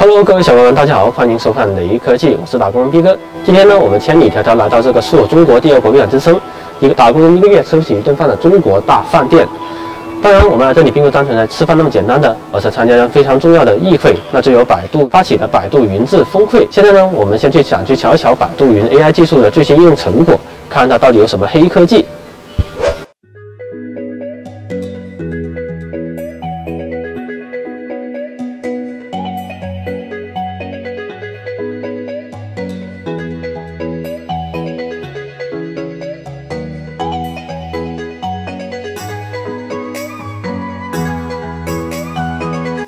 Hello，各位小伙伴们，大家好，欢迎收看雷科技，我是打工人逼哥。今天呢，我们千里迢迢来到这个是我中国第二国民党之称，一个打工人一个月吃不起一顿饭的中国大饭店。当然，我们来这里并不单纯来吃饭那么简单的，而是参加非常重要的议会，那就由百度发起的百度云智峰会。现在呢，我们先去想去瞧一瞧百度云 AI 技术的最新应用成果，看它到底有什么黑科技。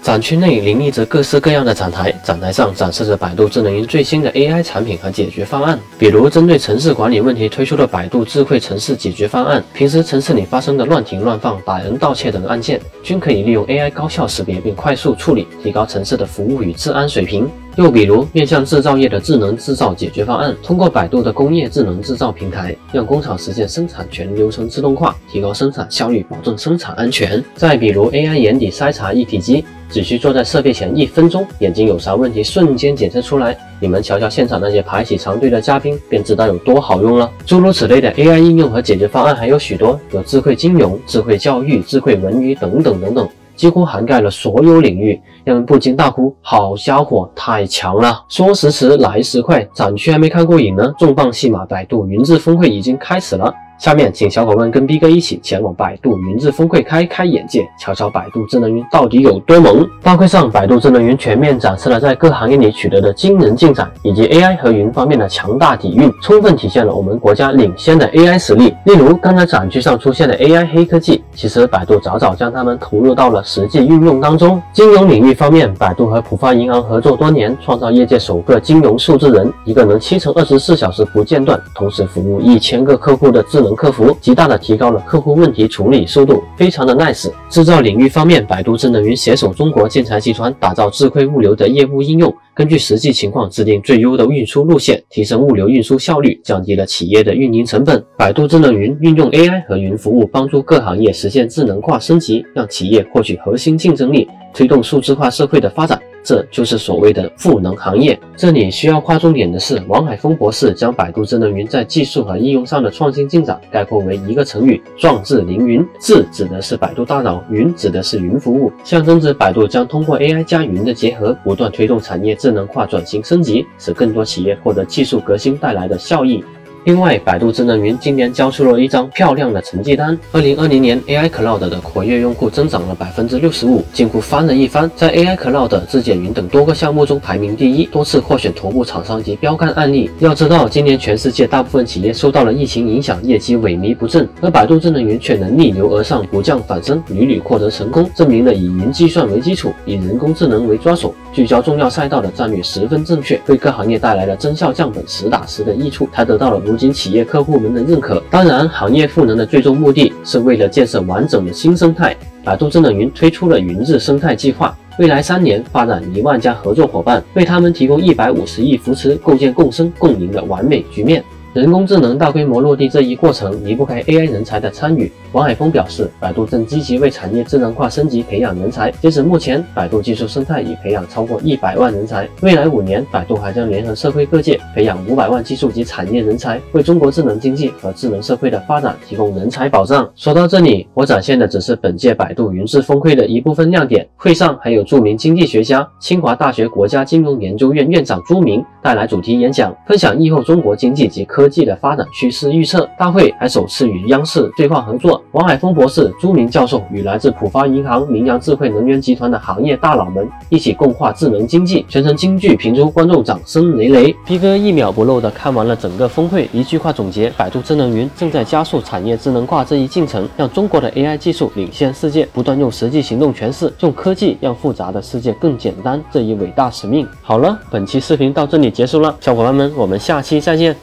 展区内林立着各式各样的展台，展台上展示着百度智能云最新的 AI 产品和解决方案。比如，针对城市管理问题推出的百度智慧城市解决方案，平时城市里发生的乱停乱放、打人盗窃等案件，均可以利用 AI 高效识别并快速处理，提高城市的服务与治安水平。又比如，面向制造业的智能制造解决方案，通过百度的工业智能制造平台，让工厂实现生产全流程自动化，提高生产效率，保证生产安全。再比如，AI 眼底筛查一体机。只需坐在设备前一分钟，眼睛有啥问题瞬间检测出来。你们瞧瞧现场那些排起长队的嘉宾，便知道有多好用了。诸如此类的 AI 应用和解决方案还有许多，有智慧金融、智慧教育、智慧文娱等等等等，几乎涵盖了所有领域，让人不禁大呼：好家伙，太强了！说时迟，来时快，展区还没看过瘾呢，重磅戏码百度云智峰会已经开始了。下面请小伙伴跟逼哥一起前往百度云智峰会开开眼界，瞧瞧百度智能云到底有多萌。大会上，百度智能云全面展示了在各行业里取得的惊人进展，以及 AI 和云方面的强大底蕴，充分体现了我们国家领先的 AI 实力。例如，刚才展区上出现的 AI 黑科技，其实百度早早将它们投入到了实际运用当中。金融领域方面，百度和浦发银行合作多年，创造业界首个金融数字人，一个能七乘二十四小时不间断，同时服务一千个客户的智能。客服极大的提高了客户问题处理速度，非常的 nice。制造领域方面，百度智能云携手中国建材集团，打造智慧物流的业务应用，根据实际情况制定最优的运输路线，提升物流运输效率，降低了企业的运营成本。百度智能云运用 AI 和云服务，帮助各行业实现智能化升级，让企业获取核心竞争力，推动数字化社会的发展。这就是所谓的赋能行业。这里需要划重点的是，王海峰博士将百度智能云在技术和应用上的创新进展概括为一个成语：壮志凌云。智指的是百度大脑，云指的是云服务，象征着百度将通过 AI 加云的结合，不断推动产业智能化转型升级，使更多企业获得技术革新带来的效益。另外，百度智能云今年交出了一张漂亮的成绩单。二零二零年，AI Cloud 的活跃用户增长了百分之六十五，近乎翻了一番，在 AI Cloud、质检云等多个项目中排名第一，多次获选头部厂商及标杆案例。要知道，今年全世界大部分企业受到了疫情影响，业绩萎靡不振，而百度智能云却能逆流而上，不降反升，屡屡获得成功，证明了以云计算为基础，以人工智能为抓手，聚焦重要赛道的战略十分正确，为各行业带来了增效降本、实打实的益处，才得到了。如今企业客户们的认可，当然，行业赋能的最终目的是为了建设完整的新生态。百度智能云推出了云智生态计划，未来三年发展一万家合作伙伴，为他们提供一百五十亿扶持，构建共生共赢的完美局面。人工智能大规模落地这一过程离不开 AI 人才的参与。王海峰表示，百度正积极为产业智能化升级培养人才。截止目前，百度技术生态已培养超过一百万人才。未来五年，百度还将联合社会各界，培养五百万技术及产业人才，为中国智能经济和智能社会的发展提供人才保障。说到这里，我展现的只是本届百度云智峰会的一部分亮点。会上还有著名经济学家、清华大学国家金融研究院院长朱明带来主题演讲，分享疫后中国经济及科。科技的发展趋势预测大会还首次与央视对话合作，王海峰博士、朱明教授与来自浦发银行、明阳智慧能源集团的行业大佬们一起共话智能经济，全程京剧频出，观众掌声雷雷。逼哥一秒不漏的看完了整个峰会，一句话总结：百度智能云正在加速产业智能化这一进程，让中国的 AI 技术领先世界，不断用实际行动诠释用科技让复杂的世界更简单这一伟大使命。好了，本期视频到这里结束了，小伙伴们，我们下期再见。